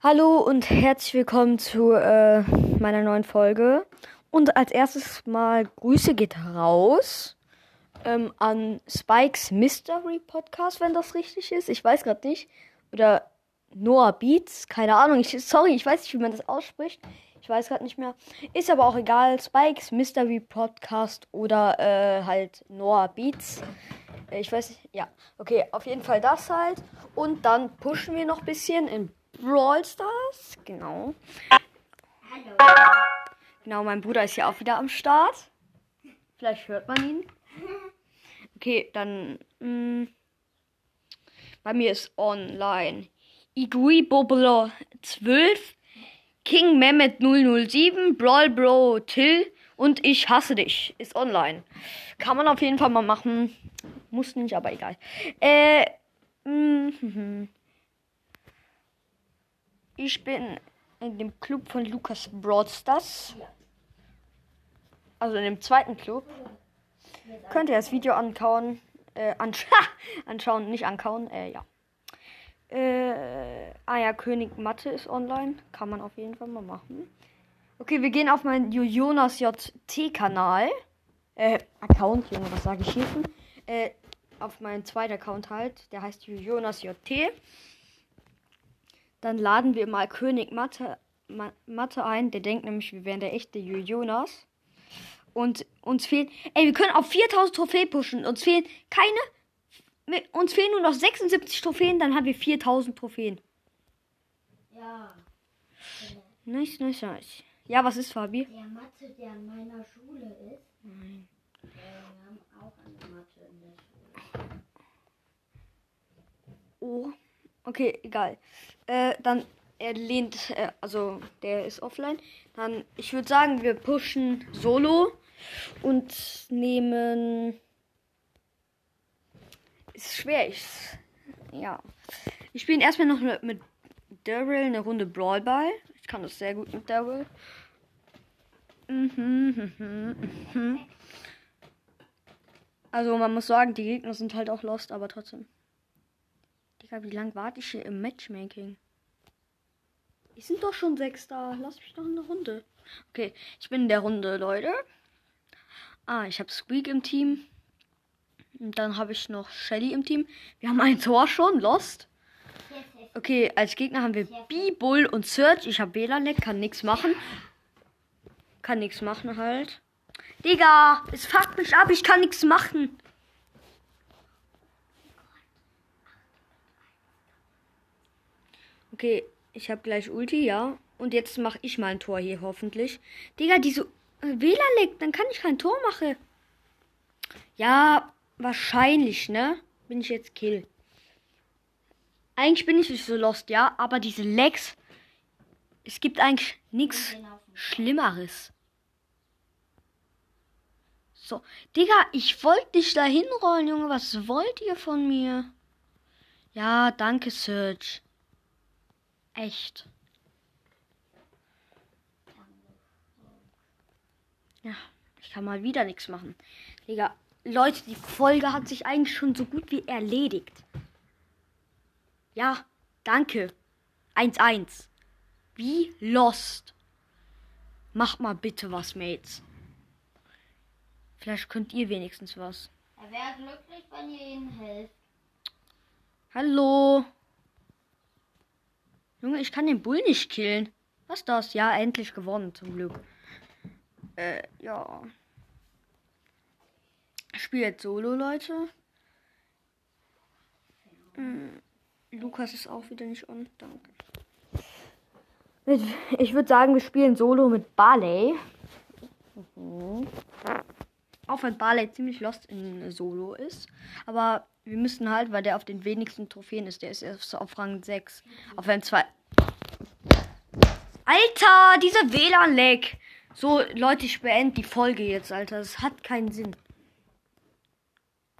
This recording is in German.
Hallo und herzlich willkommen zu äh, meiner neuen Folge. Und als erstes mal Grüße geht raus ähm, an Spikes Mystery Podcast, wenn das richtig ist. Ich weiß gerade nicht. Oder Noah Beats, keine Ahnung. Ich, sorry, ich weiß nicht, wie man das ausspricht. Ich weiß gerade nicht mehr. Ist aber auch egal. Spikes Mystery Podcast oder äh, halt Noah Beats. Äh, ich weiß nicht. Ja, okay, auf jeden Fall das halt. Und dann pushen wir noch ein bisschen in Brawl Stars. Genau. Hallo. Genau, mein Bruder ist ja auch wieder am Start. Vielleicht hört man ihn. Okay, dann. Mh, bei mir ist online. Igui Bobolo 12, King Mehmet 007, Brawl Bro Till und Ich hasse dich ist online. Kann man auf jeden Fall mal machen. Muss nicht, aber egal. Äh. Mh, ich bin in dem Club von Lukas Broadstars. Also in dem zweiten Club. Könnt ihr das Video ankauen. Äh, ansch anschauen, nicht ankauen. Äh, ja. Äh, ah ja, König Mathe ist online. Kann man auf jeden Fall mal machen. Okay, wir gehen auf meinen Jonas JT-Kanal. Äh, Account, Junge, was sage ich hier? Äh, auf meinen zweiten Account halt. Der heißt Jonas JT. Dann laden wir mal König Mathe, Mathe ein. Der denkt nämlich, wir wären der echte Jonas. Und uns fehlen. Ey, wir können auf 4000 Trophäen pushen. Uns fehlen keine. Uns fehlen nur noch 76 Trophäen, dann haben wir 4000 Trophäen. Ja. Nice, nice, nice. Ja, was ist Fabi? Der Mathe, der an meiner Schule ist. Nein. Wir haben auch eine Mathe in der Schule. Oh. Okay, egal. Äh, dann er lehnt, äh, also der ist offline. Dann, ich würde sagen, wir pushen Solo und nehmen. Ist schwer, ich. Ja. Ich spiele erstmal noch mit, Daryl eine Runde Brawl Ball. Ich kann das sehr gut mit Daryl. Mhm, mhm, mhm. Also man muss sagen, die Gegner sind halt auch lost, aber trotzdem. Digga, wie lange warte ich hier im Matchmaking? Wir sind doch schon sechs da. Lass mich doch in der Runde. Okay, ich bin in der Runde, Leute. Ah, ich habe Squeak im Team. Und dann habe ich noch Shelly im Team. Wir haben ein Tor schon, Lost. Okay, als Gegner haben wir B-Bull und Search. Ich habe WLAN-Leck, kann nichts machen. Kann nichts machen halt. Digga, es fuckt mich ab, ich kann nichts machen. Okay, ich habe gleich Ulti, ja. Und jetzt mache ich mal ein Tor hier, hoffentlich. Digga, diese WLAN leckt, dann kann ich kein Tor machen. Ja, wahrscheinlich, ne? Bin ich jetzt Kill. Eigentlich bin ich nicht so lost, ja. Aber diese Lags. Es gibt eigentlich nichts Schlimmeres. So. Digga, ich wollte dich da hinrollen, Junge. Was wollt ihr von mir? Ja, danke, Search. Echt. Ja, ich kann mal wieder nichts machen. Digga, Leute, die Folge hat sich eigentlich schon so gut wie erledigt. Ja, danke. 1-1. Wie lost. Macht mal bitte was, Mates. Vielleicht könnt ihr wenigstens was. Er wäre glücklich, wenn ihr ihm helft. Hallo. Junge, ich kann den Bull nicht killen. Was ist das? Ja, endlich gewonnen, zum Glück. Äh, ja. Ich spiele jetzt Solo, Leute. Hm, Lukas ist auch wieder nicht on. Danke. Ich würde sagen, wir spielen Solo mit Barley. Mhm. Auch wenn Barley ziemlich lost in Solo ist. Aber wir müssen halt, weil der auf den wenigsten Trophäen ist. Der ist erst auf Rang 6. Auf Rang 2. Alter, dieser WLAN-Lag. So, Leute, ich beende die Folge jetzt, Alter. Das hat keinen Sinn.